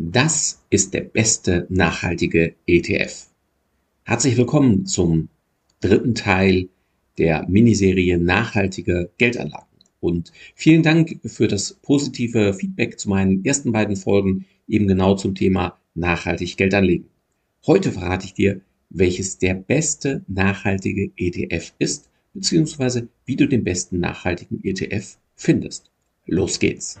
Das ist der beste nachhaltige ETF. Herzlich willkommen zum dritten Teil der Miniserie Nachhaltige Geldanlagen. Und vielen Dank für das positive Feedback zu meinen ersten beiden Folgen eben genau zum Thema nachhaltig Geld anlegen. Heute verrate ich dir, welches der beste nachhaltige ETF ist, beziehungsweise wie du den besten nachhaltigen ETF findest. Los geht's!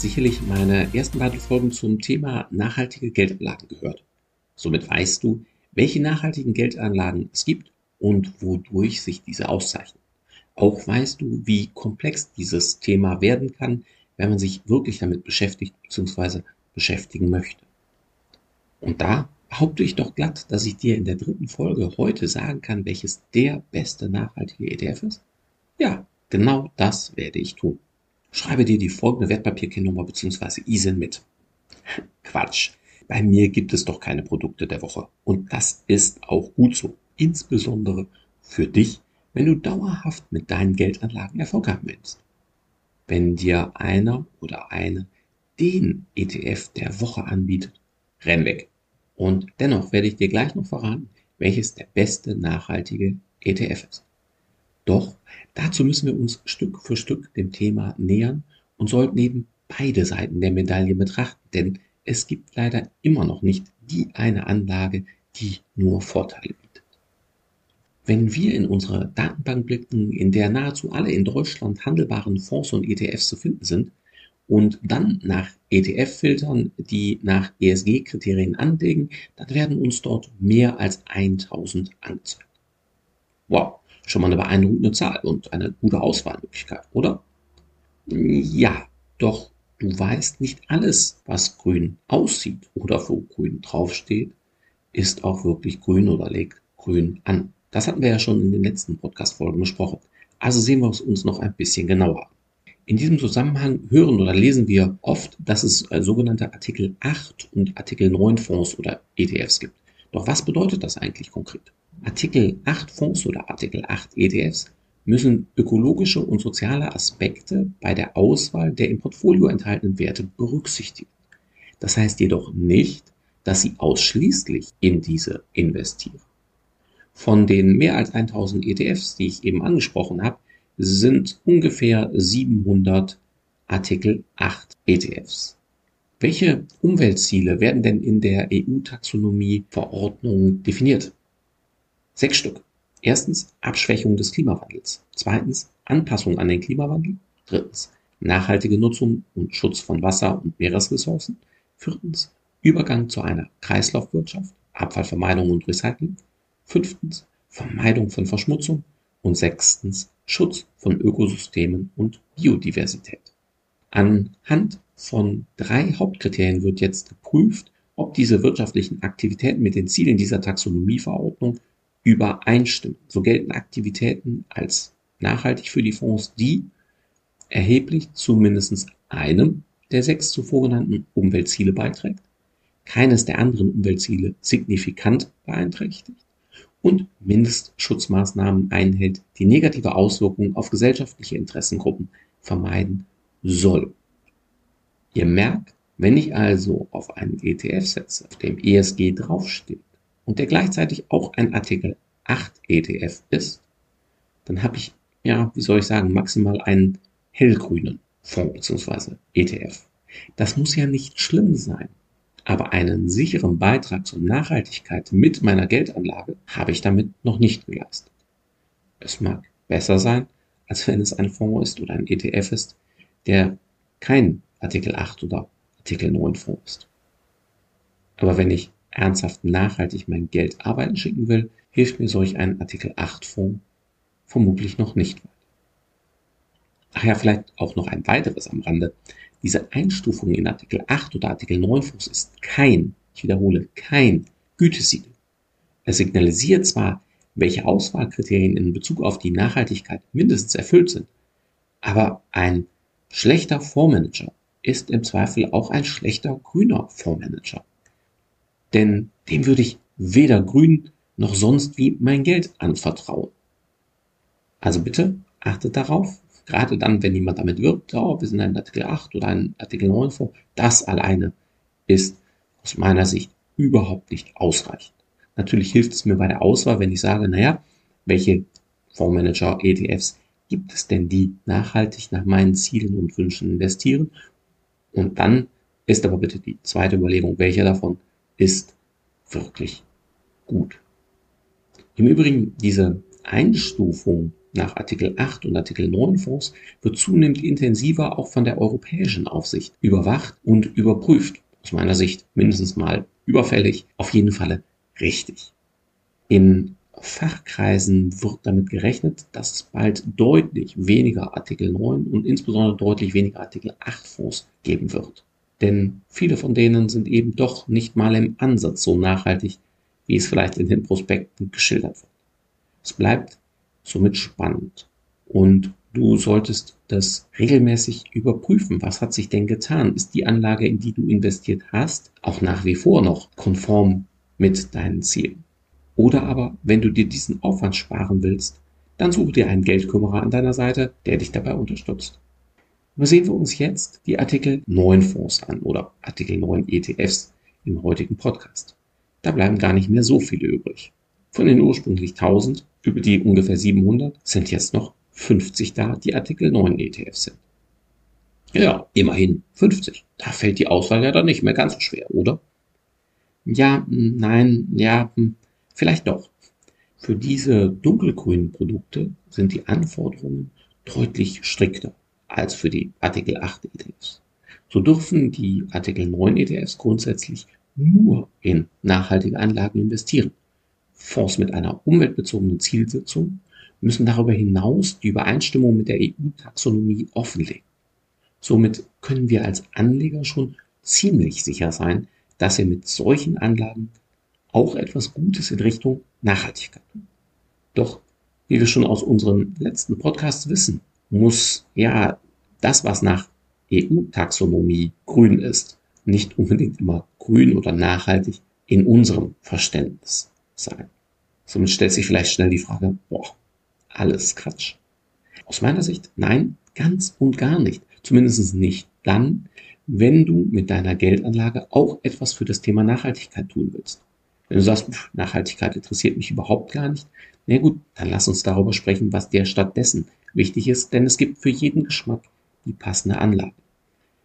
Sicherlich meine ersten beiden Folgen zum Thema nachhaltige Geldanlagen gehört. Somit weißt du, welche nachhaltigen Geldanlagen es gibt und wodurch sich diese auszeichnen. Auch weißt du, wie komplex dieses Thema werden kann, wenn man sich wirklich damit beschäftigt bzw. beschäftigen möchte. Und da behaupte ich doch glatt, dass ich dir in der dritten Folge heute sagen kann, welches der beste nachhaltige ETF ist? Ja, genau das werde ich tun. Schreibe dir die folgende Wertpapierkennnummer bzw. ISIN mit. Quatsch. Bei mir gibt es doch keine Produkte der Woche. Und das ist auch gut so. Insbesondere für dich, wenn du dauerhaft mit deinen Geldanlagen Erfolg haben willst. Wenn dir einer oder eine den ETF der Woche anbietet, renn weg. Und dennoch werde ich dir gleich noch verraten, welches der beste nachhaltige ETF ist. Doch dazu müssen wir uns Stück für Stück dem Thema nähern und sollten eben beide Seiten der Medaille betrachten, denn es gibt leider immer noch nicht die eine Anlage, die nur Vorteile bietet. Wenn wir in unsere Datenbank blicken, in der nahezu alle in Deutschland handelbaren Fonds und ETFs zu finden sind, und dann nach ETF filtern, die nach ESG-Kriterien anlegen, dann werden uns dort mehr als 1000 angezeigt. Wow, schon mal eine beeindruckende Zahl und eine gute Auswahlmöglichkeit, oder? Ja, doch du weißt nicht alles, was grün aussieht oder wo grün draufsteht, ist auch wirklich grün oder legt grün an. Das hatten wir ja schon in den letzten Podcast-Folgen besprochen. Also sehen wir es uns noch ein bisschen genauer an. In diesem Zusammenhang hören oder lesen wir oft, dass es äh, sogenannte Artikel 8 und Artikel 9 Fonds oder ETFs gibt. Doch was bedeutet das eigentlich konkret? Artikel 8 Fonds oder Artikel 8 ETFs müssen ökologische und soziale Aspekte bei der Auswahl der im Portfolio enthaltenen Werte berücksichtigen. Das heißt jedoch nicht, dass sie ausschließlich in diese investieren. Von den mehr als 1000 ETFs, die ich eben angesprochen habe, sind ungefähr 700 Artikel 8 ETFs. Welche Umweltziele werden denn in der EU-Taxonomie-Verordnung definiert? Sechs Stück. Erstens Abschwächung des Klimawandels. Zweitens Anpassung an den Klimawandel. Drittens nachhaltige Nutzung und Schutz von Wasser- und Meeresressourcen. Viertens Übergang zu einer Kreislaufwirtschaft, Abfallvermeidung und Recycling. Fünftens Vermeidung von Verschmutzung. Und sechstens Schutz von Ökosystemen und Biodiversität. Anhand von drei Hauptkriterien wird jetzt geprüft, ob diese wirtschaftlichen Aktivitäten mit den Zielen dieser Taxonomieverordnung übereinstimmen. So gelten Aktivitäten als nachhaltig für die Fonds, die erheblich zu mindestens einem der sechs zuvor genannten Umweltziele beiträgt, keines der anderen Umweltziele signifikant beeinträchtigt und Mindestschutzmaßnahmen einhält, die negative Auswirkungen auf gesellschaftliche Interessengruppen vermeiden soll. Ihr merkt, wenn ich also auf einen ETF setze, auf dem ESG draufsteht, und der gleichzeitig auch ein Artikel 8 ETF ist, dann habe ich, ja, wie soll ich sagen, maximal einen hellgrünen Fonds bzw. ETF. Das muss ja nicht schlimm sein, aber einen sicheren Beitrag zur Nachhaltigkeit mit meiner Geldanlage habe ich damit noch nicht geleistet. Es mag besser sein, als wenn es ein Fonds ist oder ein ETF ist, der kein Artikel 8 oder Artikel 9 Fonds ist. Aber wenn ich ernsthaft nachhaltig mein Geld arbeiten schicken will, hilft mir solch ein Artikel 8 Fonds vermutlich noch nicht. Ach ja, vielleicht auch noch ein weiteres am Rande. Diese Einstufung in Artikel 8 oder Artikel 9 Fonds ist kein, ich wiederhole, kein Gütesiegel. Es signalisiert zwar, welche Auswahlkriterien in Bezug auf die Nachhaltigkeit mindestens erfüllt sind, aber ein schlechter Fondsmanager ist im Zweifel auch ein schlechter grüner Fondsmanager. Denn dem würde ich weder grün noch sonst wie mein Geld anvertrauen. Also bitte achtet darauf, gerade dann, wenn jemand damit wirbt, oh, wir sind ein Artikel 8 oder ein Artikel 9 Fonds, das alleine ist aus meiner Sicht überhaupt nicht ausreichend. Natürlich hilft es mir bei der Auswahl, wenn ich sage, naja, welche Fondsmanager, ETFs gibt es denn, die nachhaltig nach meinen Zielen und Wünschen investieren? Und dann ist aber bitte die zweite Überlegung, welcher davon ist wirklich gut. Im Übrigen, diese Einstufung nach Artikel 8 und Artikel 9 Fonds wird zunehmend intensiver auch von der europäischen Aufsicht überwacht und überprüft. Aus meiner Sicht mindestens mal überfällig, auf jeden Fall richtig. In Fachkreisen wird damit gerechnet, dass es bald deutlich weniger Artikel 9 und insbesondere deutlich weniger Artikel 8 Fonds geben wird. Denn viele von denen sind eben doch nicht mal im Ansatz so nachhaltig, wie es vielleicht in den Prospekten geschildert wird. Es bleibt somit spannend und du solltest das regelmäßig überprüfen. Was hat sich denn getan? Ist die Anlage, in die du investiert hast, auch nach wie vor noch konform mit deinen Zielen? Oder aber, wenn du dir diesen Aufwand sparen willst, dann suche dir einen Geldkümmerer an deiner Seite, der dich dabei unterstützt. Aber sehen wir uns jetzt die Artikel 9 Fonds an oder Artikel 9 ETFs im heutigen Podcast. Da bleiben gar nicht mehr so viele übrig. Von den ursprünglich 1000 über die ungefähr 700 sind jetzt noch 50 da, die Artikel 9 ETFs sind. Ja, immerhin 50. Da fällt die Auswahl ja dann nicht mehr ganz so schwer, oder? Ja, nein, ja, hm, vielleicht doch. Für diese dunkelgrünen Produkte sind die Anforderungen deutlich strikter als für die Artikel 8 ETFs. So dürfen die Artikel 9 ETFs grundsätzlich nur in nachhaltige Anlagen investieren. Fonds mit einer umweltbezogenen Zielsetzung müssen darüber hinaus die Übereinstimmung mit der EU-Taxonomie offenlegen. Somit können wir als Anleger schon ziemlich sicher sein, dass wir mit solchen Anlagen auch etwas Gutes in Richtung Nachhaltigkeit tun. Doch, wie wir schon aus unseren letzten Podcasts wissen, muss ja das, was nach EU-Taxonomie grün ist, nicht unbedingt immer grün oder nachhaltig in unserem Verständnis sein. Somit stellt sich vielleicht schnell die Frage, boah, alles Quatsch. Aus meiner Sicht, nein, ganz und gar nicht. Zumindest nicht dann, wenn du mit deiner Geldanlage auch etwas für das Thema Nachhaltigkeit tun willst. Wenn du sagst, Nachhaltigkeit interessiert mich überhaupt gar nicht, na gut, dann lass uns darüber sprechen, was dir stattdessen wichtig ist, denn es gibt für jeden Geschmack die passende Anlage.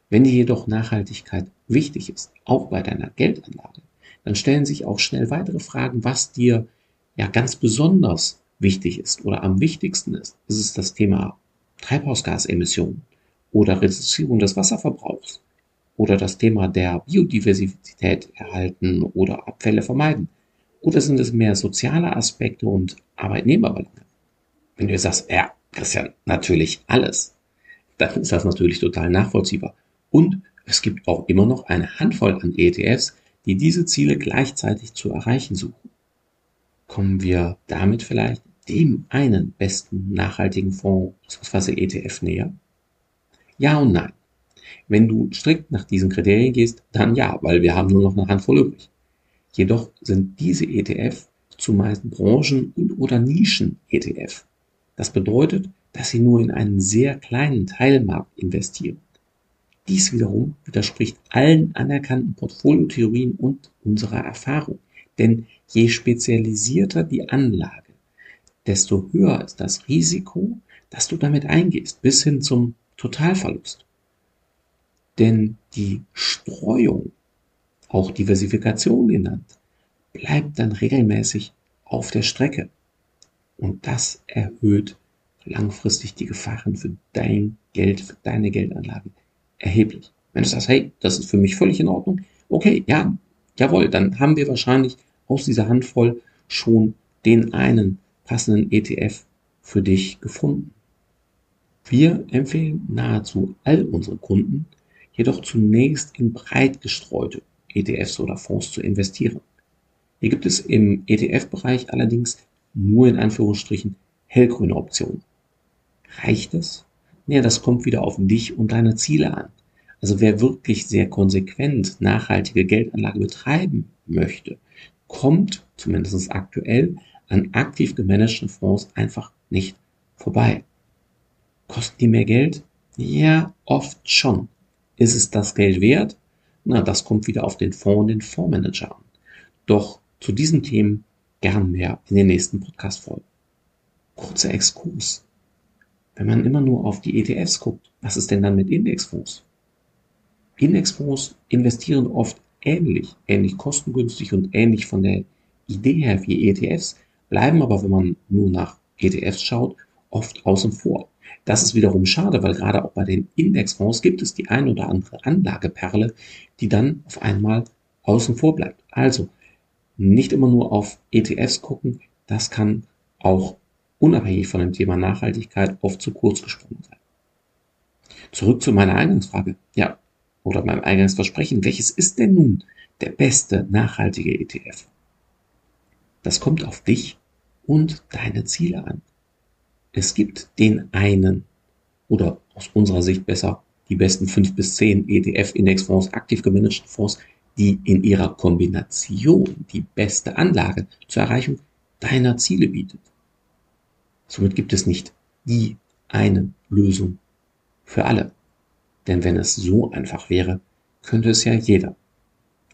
Wenn dir jedoch Nachhaltigkeit wichtig ist, auch bei deiner Geldanlage, dann stellen sich auch schnell weitere Fragen, was dir ja ganz besonders wichtig ist oder am wichtigsten ist. Ist es das Thema Treibhausgasemissionen oder Reduzierung des Wasserverbrauchs oder das Thema der Biodiversität erhalten oder Abfälle vermeiden? Oder sind es mehr soziale Aspekte und Arbeitnehmerbelange? Wenn du sagst, ja, Christian, natürlich alles, dann ist das natürlich total nachvollziehbar. Und es gibt auch immer noch eine Handvoll an ETFs, die diese Ziele gleichzeitig zu erreichen suchen. Kommen wir damit vielleicht dem einen besten nachhaltigen Fonds bzw. ETF näher? Ja und nein. Wenn du strikt nach diesen Kriterien gehst, dann ja, weil wir haben nur noch eine Handvoll übrig. Jedoch sind diese ETF zumeist Branchen- und oder Nischen-ETF. Das bedeutet, dass sie nur in einen sehr kleinen Teilmarkt investieren. Dies wiederum widerspricht allen anerkannten Portfoliotheorien und unserer Erfahrung. Denn je spezialisierter die Anlage, desto höher ist das Risiko, dass du damit eingehst, bis hin zum Totalverlust. Denn die Streuung, auch Diversifikation genannt, bleibt dann regelmäßig auf der Strecke. Und das erhöht langfristig die Gefahren für dein Geld, für deine Geldanlage erheblich. Wenn du sagst, hey, das ist für mich völlig in Ordnung, okay, ja, jawohl, dann haben wir wahrscheinlich aus dieser Handvoll schon den einen passenden ETF für dich gefunden. Wir empfehlen nahezu all unseren Kunden, jedoch zunächst in breit gestreute ETFs oder Fonds zu investieren. Hier gibt es im ETF-Bereich allerdings nur in Anführungsstrichen hellgrüne Optionen. Reicht das? Naja, das kommt wieder auf dich und deine Ziele an. Also wer wirklich sehr konsequent nachhaltige Geldanlage betreiben möchte, kommt zumindest aktuell an aktiv gemanagten Fonds einfach nicht vorbei. Kosten die mehr Geld? Ja, oft schon. Ist es das Geld wert? Na, das kommt wieder auf den Fonds und den Fondsmanager an. Doch zu diesen Themen gern mehr in den nächsten Podcast-Folgen. Kurzer Exkurs. Wenn man immer nur auf die ETFs guckt, was ist denn dann mit Indexfonds? Indexfonds investieren oft ähnlich, ähnlich kostengünstig und ähnlich von der Idee her wie ETFs, bleiben aber, wenn man nur nach ETFs schaut, oft außen vor. Das ist wiederum schade, weil gerade auch bei den Indexfonds gibt es die ein oder andere Anlageperle, die dann auf einmal außen vor bleibt. Also nicht immer nur auf ETFs gucken, das kann auch unabhängig von dem Thema Nachhaltigkeit oft zu kurz gesprungen sein. Zurück zu meiner Eingangsfrage. Ja, oder meinem Eingangsversprechen. Welches ist denn nun der beste nachhaltige ETF? Das kommt auf dich und deine Ziele an. Es gibt den einen oder aus unserer Sicht besser die besten fünf bis zehn ETF-Indexfonds, aktiv gemanagten Fonds, die in ihrer Kombination die beste Anlage zur Erreichung deiner Ziele bietet. Somit gibt es nicht die eine Lösung für alle. Denn wenn es so einfach wäre, könnte es ja jeder.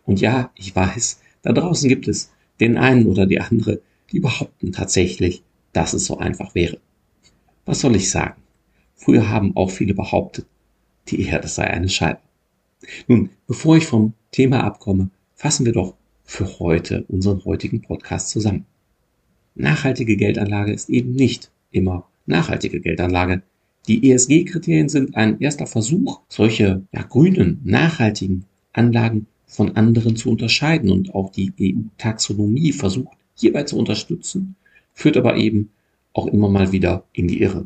Und ja, ich weiß, da draußen gibt es den einen oder die andere, die behaupten tatsächlich, dass es so einfach wäre. Was soll ich sagen? Früher haben auch viele behauptet, die Erde sei eine Scheibe. Nun, bevor ich vom Thema abkomme, fassen wir doch für heute unseren heutigen Podcast zusammen. Nachhaltige Geldanlage ist eben nicht immer nachhaltige Geldanlage. Die ESG-Kriterien sind ein erster Versuch, solche ja, grünen, nachhaltigen Anlagen von anderen zu unterscheiden und auch die EU-Taxonomie versucht hierbei zu unterstützen, führt aber eben auch immer mal wieder in die Irre.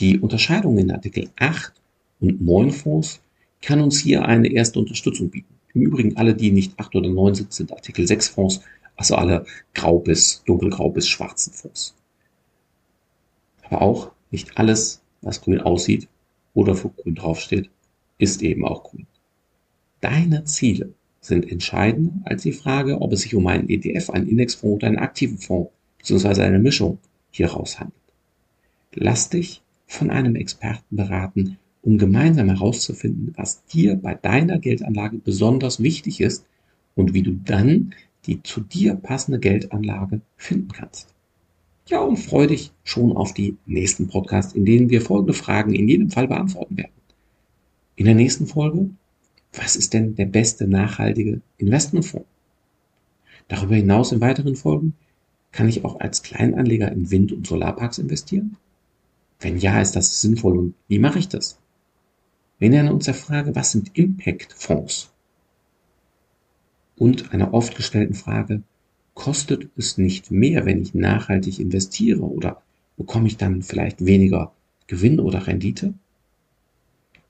Die Unterscheidung in Artikel 8 und 9 Fonds kann uns hier eine erste Unterstützung bieten. Im Übrigen alle, die nicht 8 oder 9 sind, sind Artikel 6 Fonds, also alle grau bis dunkelgrau bis schwarzen Fonds. Aber auch nicht alles, was grün aussieht oder für grün draufsteht, ist eben auch grün. Deine Ziele sind entscheidender als die Frage, ob es sich um einen ETF, einen Indexfonds oder einen aktiven Fonds bzw. eine Mischung hieraus handelt. Lass dich von einem Experten beraten, um gemeinsam herauszufinden, was dir bei deiner Geldanlage besonders wichtig ist und wie du dann die zu dir passende Geldanlage finden kannst. Ja, und freue dich schon auf die nächsten Podcasts, in denen wir folgende Fragen in jedem Fall beantworten werden. In der nächsten Folge, was ist denn der beste nachhaltige Investmentfonds? Darüber hinaus in weiteren Folgen, kann ich auch als Kleinanleger in Wind- und Solarparks investieren? Wenn ja, ist das sinnvoll und wie mache ich das? Wir nähern uns der Frage, was sind Impact-Fonds? Und einer oft gestellten Frage, kostet es nicht mehr, wenn ich nachhaltig investiere oder bekomme ich dann vielleicht weniger Gewinn oder Rendite?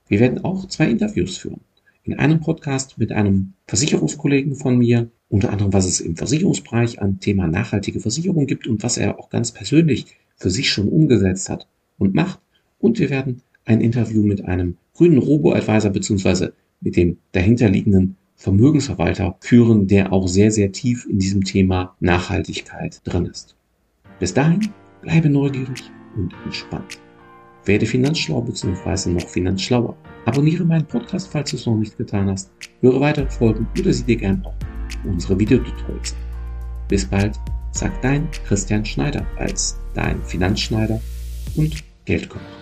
Wir werden auch zwei Interviews führen. In einem Podcast mit einem Versicherungskollegen von mir, unter anderem, was es im Versicherungsbereich an Thema nachhaltige Versicherung gibt und was er auch ganz persönlich für sich schon umgesetzt hat und macht. Und wir werden ein Interview mit einem grünen Robo-Advisor beziehungsweise mit dem dahinterliegenden Vermögensverwalter führen, der auch sehr, sehr tief in diesem Thema Nachhaltigkeit drin ist. Bis dahin, bleibe neugierig und entspannt. Werde finanzschlau bzw. noch finanzschlauer. Abonniere meinen Podcast, falls du es noch nicht getan hast. Höre weitere Folgen oder sieh dir gerne auch unsere Videotutorials. Bis bald, sagt dein Christian Schneider als dein Finanzschneider und Geldkocher.